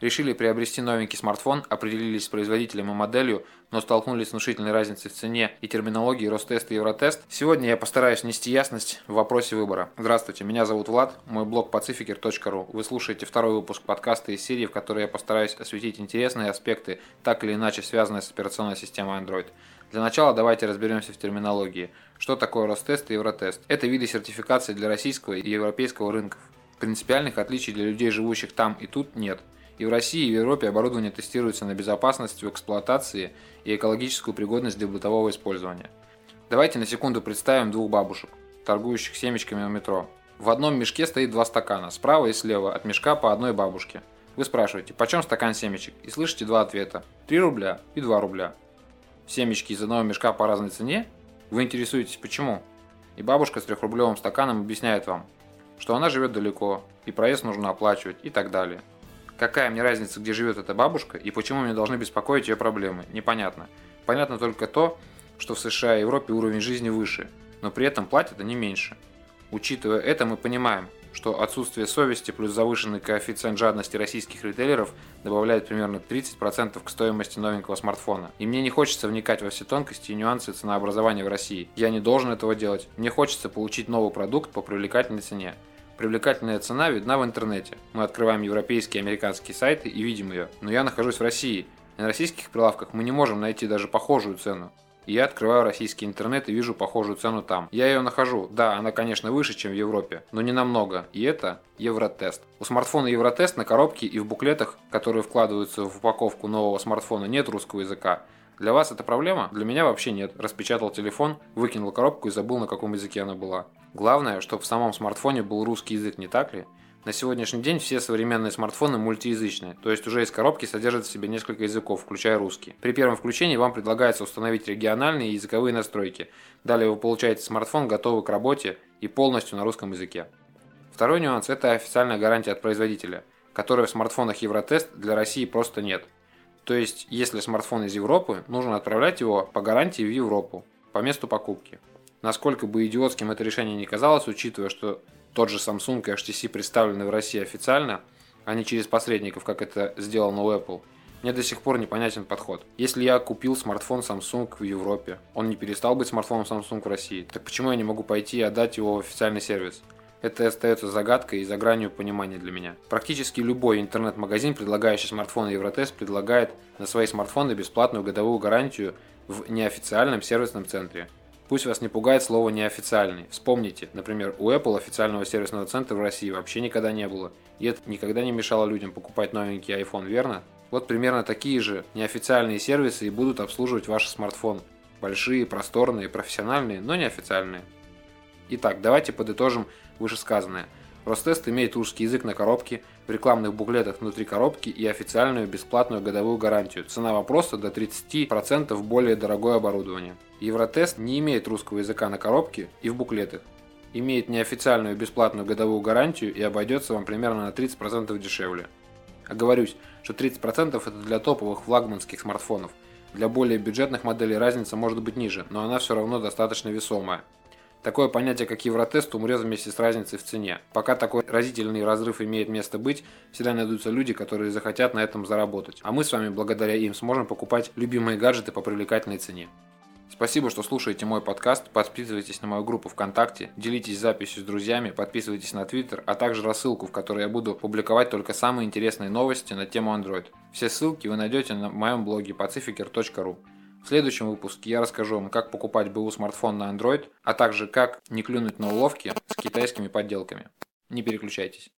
Решили приобрести новенький смартфон, определились с производителем и моделью, но столкнулись с внушительной разницей в цене и терминологии Ростест и Евротест. Сегодня я постараюсь нести ясность в вопросе выбора. Здравствуйте, меня зовут Влад, мой блог pacificer.ru. Вы слушаете второй выпуск подкаста из серии, в которой я постараюсь осветить интересные аспекты, так или иначе связанные с операционной системой Android. Для начала давайте разберемся в терминологии. Что такое Ростест и Евротест? Это виды сертификации для российского и европейского рынков. Принципиальных отличий для людей, живущих там и тут, нет. И в России, и в Европе оборудование тестируется на безопасность в эксплуатации и экологическую пригодность для бытового использования. Давайте на секунду представим двух бабушек, торгующих семечками у метро. В одном мешке стоит два стакана, справа и слева, от мешка по одной бабушке. Вы спрашиваете, почем стакан семечек? И слышите два ответа. 3 рубля и 2 рубля. Семечки из одного мешка по разной цене? Вы интересуетесь, почему? И бабушка с трехрублевым стаканом объясняет вам, что она живет далеко, и проезд нужно оплачивать и так далее. Какая мне разница, где живет эта бабушка и почему меня должны беспокоить ее проблемы? Непонятно. Понятно только то, что в США и Европе уровень жизни выше, но при этом платят они меньше. Учитывая это, мы понимаем, что отсутствие совести плюс завышенный коэффициент жадности российских ритейлеров добавляет примерно 30% к стоимости новенького смартфона. И мне не хочется вникать во все тонкости и нюансы ценообразования в России. Я не должен этого делать. Мне хочется получить новый продукт по привлекательной цене. Привлекательная цена видна в интернете. Мы открываем европейские и американские сайты и видим ее. Но я нахожусь в России. На российских прилавках мы не можем найти даже похожую цену. И я открываю российский интернет и вижу похожую цену там. Я ее нахожу. Да, она, конечно, выше, чем в Европе, но не намного. И это Евротест. У смартфона Евротест на коробке и в буклетах, которые вкладываются в упаковку нового смартфона, нет русского языка. Для вас это проблема? Для меня вообще нет. Распечатал телефон, выкинул коробку и забыл, на каком языке она была. Главное, чтобы в самом смартфоне был русский язык, не так ли? На сегодняшний день все современные смартфоны мультиязычные, то есть уже из коробки содержат в себе несколько языков, включая русский. При первом включении вам предлагается установить региональные языковые настройки. Далее вы получаете смартфон готовый к работе и полностью на русском языке. Второй нюанс – это официальная гарантия от производителя, которой в смартфонах Евротест для России просто нет – то есть, если смартфон из Европы, нужно отправлять его по гарантии в Европу, по месту покупки. Насколько бы идиотским это решение не казалось, учитывая, что тот же Samsung и HTC представлены в России официально, а не через посредников, как это сделано у Apple, мне до сих пор непонятен подход. Если я купил смартфон Samsung в Европе, он не перестал быть смартфоном Samsung в России, так почему я не могу пойти и отдать его в официальный сервис? Это остается загадкой и за гранью понимания для меня. Практически любой интернет-магазин, предлагающий смартфоны Евротест, предлагает на свои смартфоны бесплатную годовую гарантию в неофициальном сервисном центре. Пусть вас не пугает слово «неофициальный». Вспомните, например, у Apple официального сервисного центра в России вообще никогда не было. И это никогда не мешало людям покупать новенький iPhone, верно? Вот примерно такие же неофициальные сервисы и будут обслуживать ваш смартфон. Большие, просторные, профессиональные, но неофициальные. Итак, давайте подытожим вышесказанное. Ростест имеет русский язык на коробке, в рекламных буклетах внутри коробки и официальную бесплатную годовую гарантию. Цена вопроса до 30% более дорогое оборудование. Евротест не имеет русского языка на коробке и в буклетах. Имеет неофициальную бесплатную годовую гарантию и обойдется вам примерно на 30% дешевле. Оговорюсь, что 30% это для топовых флагманских смартфонов. Для более бюджетных моделей разница может быть ниже, но она все равно достаточно весомая. Такое понятие, как Евротест, умрет вместе с разницей в цене. Пока такой разительный разрыв имеет место быть, всегда найдутся люди, которые захотят на этом заработать. А мы с вами, благодаря им, сможем покупать любимые гаджеты по привлекательной цене. Спасибо, что слушаете мой подкаст. Подписывайтесь на мою группу ВКонтакте, делитесь записью с друзьями, подписывайтесь на Твиттер, а также рассылку, в которой я буду публиковать только самые интересные новости на тему Android. Все ссылки вы найдете на моем блоге pacificer.ru. В следующем выпуске я расскажу вам, как покупать БУ смартфон на Android, а также как не клюнуть на уловки с китайскими подделками. Не переключайтесь.